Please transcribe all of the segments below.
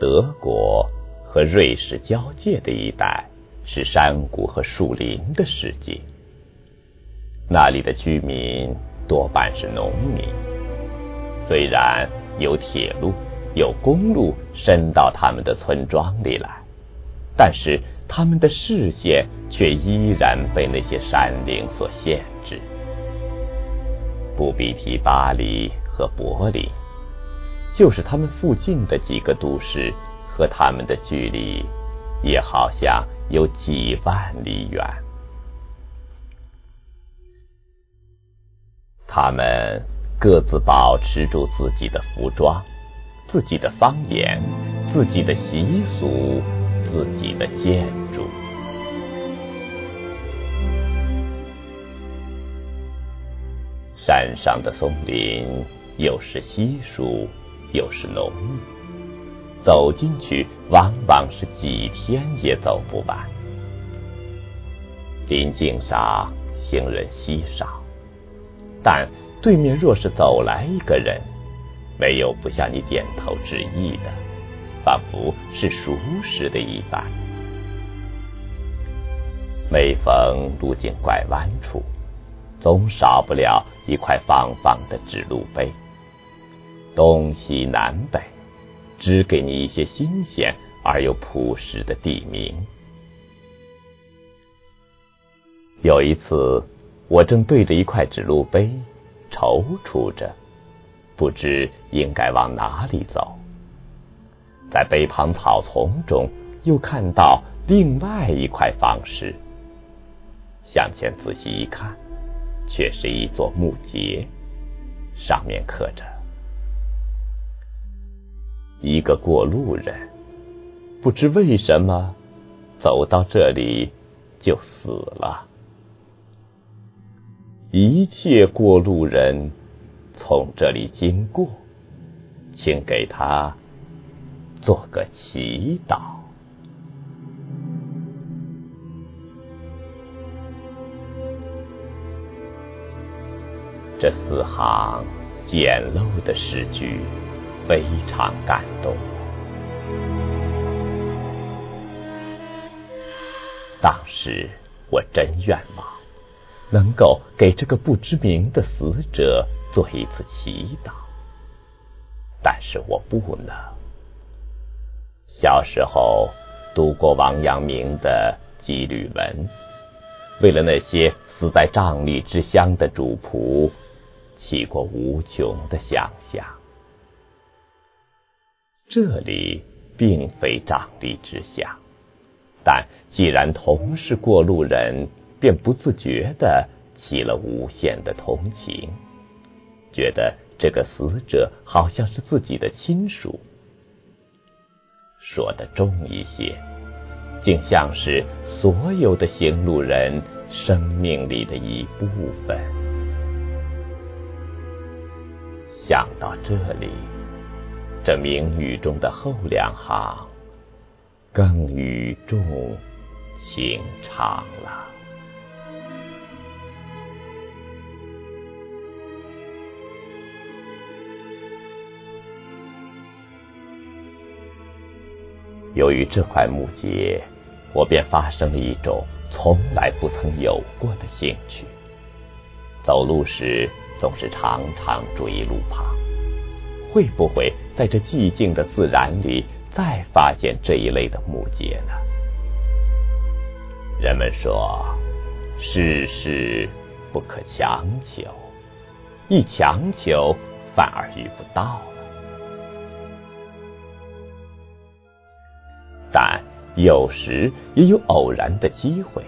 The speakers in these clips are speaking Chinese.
德国和瑞士交界的一带是山谷和树林的世界，那里的居民多半是农民。虽然有铁路、有公路伸到他们的村庄里来，但是他们的视线却依然被那些山岭所限制。不必提巴黎和柏林。就是他们附近的几个都市，和他们的距离也好像有几万里远。他们各自保持住自己的服装、自己的方言、自己的习俗、自己的建筑。山上的松林有时稀疏。又是浓密，走进去往往是几天也走不完。林径上行人稀少，但对面若是走来一个人，没有不向你点头致意的，仿佛是熟识的一般。每逢路径拐弯处，总少不了一块方方的指路碑。东西南北，只给你一些新鲜而又朴实的地名。有一次，我正对着一块指路碑踌躇着，不知应该往哪里走。在碑旁草丛中，又看到另外一块方石。向前仔细一看，却是一座木碣，上面刻着。一个过路人，不知为什么走到这里就死了。一切过路人从这里经过，请给他做个祈祷。这四行简陋的诗句。非常感动。当时我真愿望能够给这个不知名的死者做一次祈祷，但是我不能。小时候读过王阳明的《羁旅文》，为了那些死在瘴疠之乡的主仆，起过无穷的想象。这里并非瘴疠之乡，但既然同是过路人，便不自觉的起了无限的同情，觉得这个死者好像是自己的亲属。说的重一些，竟像是所有的行路人生命里的一部分。想到这里。这名语中的后两行更语重情长了。由于这块木秸，我便发生了一种从来不曾有过的兴趣。走路时总是常常注意路旁。会不会在这寂静的自然里再发现这一类的木结呢？人们说，世事不可强求，一强求反而遇不到了。但有时也有偶然的机会，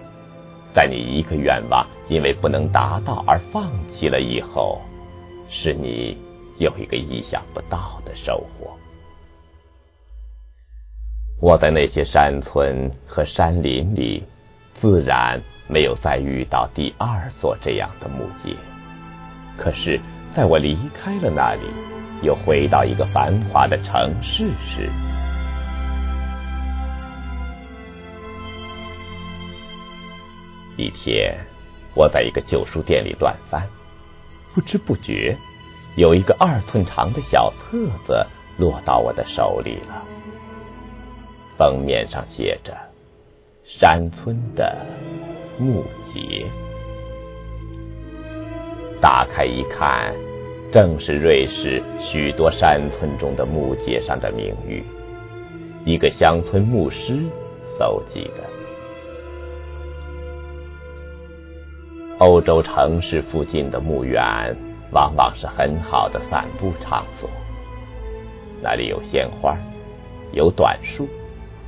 在你一个愿望因为不能达到而放弃了以后，使你。有一个意想不到的收获。我在那些山村和山林里，自然没有再遇到第二座这样的木秸。可是，在我离开了那里，又回到一个繁华的城市时，一天，我在一个旧书店里乱翻，不知不觉。有一个二寸长的小册子落到我的手里了，封面上写着“山村的木节”。打开一看，正是瑞士许多山村中的木节上的名誉，一个乡村牧师搜集的。欧洲城市附近的墓园往往是很好的散步场所，那里有鲜花，有短树，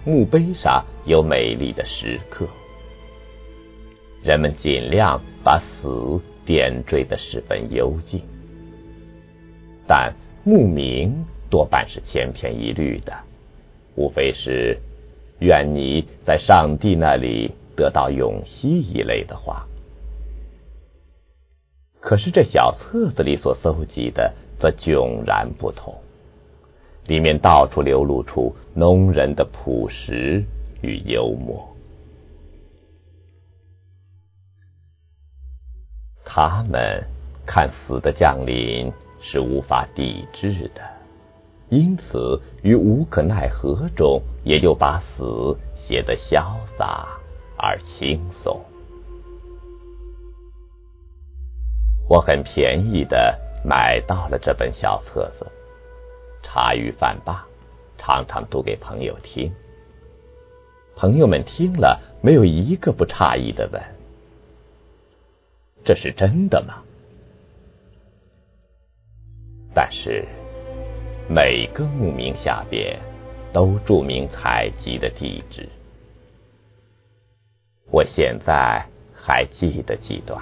墓碑上有美丽的石刻，人们尽量把死。点缀的十分幽静，但墓名多半是千篇一律的，无非是“愿你在上帝那里得到永息”一类的话。可是这小册子里所搜集的则迥然不同，里面到处流露出农人的朴实与幽默。他们看死的降临是无法抵制的，因此于无可奈何中，也就把死写得潇洒而轻松。我很便宜的买到了这本小册子，茶余饭罢，常常读给朋友听。朋友们听了，没有一个不诧异的问。这是真的吗？但是每个墓名下边都注明采集的地址。我现在还记得几段，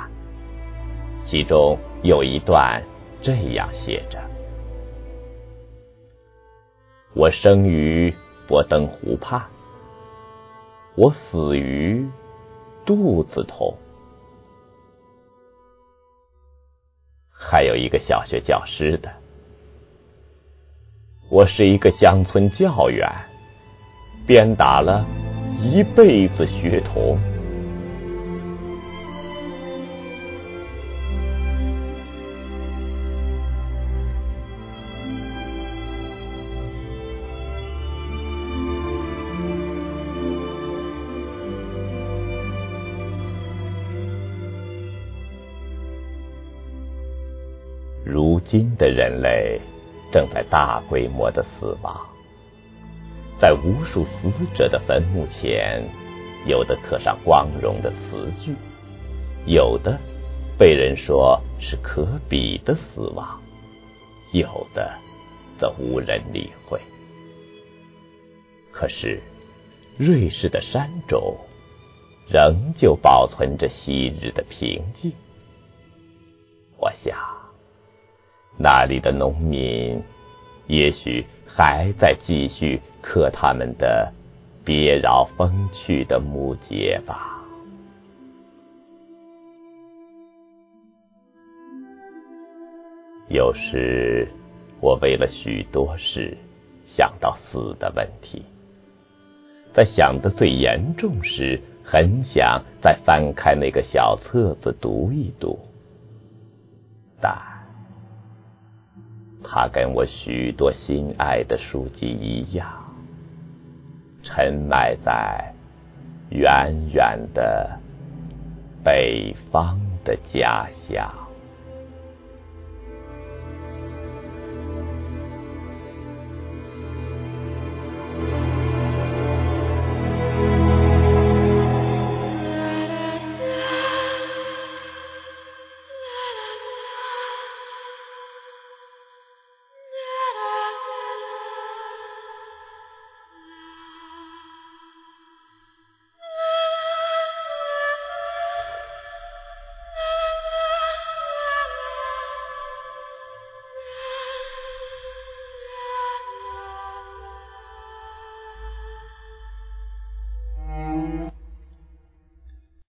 其中有一段这样写着：“我生于博登湖畔，我死于肚子痛。”还有一个小学教师的，我是一个乡村教员，鞭打了一辈子学童。今的人类正在大规模的死亡，在无数死者的坟墓前，有的刻上光荣的词句，有的被人说是可比的死亡，有的则无人理会。可是，瑞士的山中仍旧保存着昔日的平静。那里的农民，也许还在继续刻他们的别饶风趣的木节吧。有时，我为了许多事想到死的问题，在想的最严重时，很想再翻开那个小册子读一读，但。它跟我许多心爱的书籍一样，沉埋在远远的北方的家乡。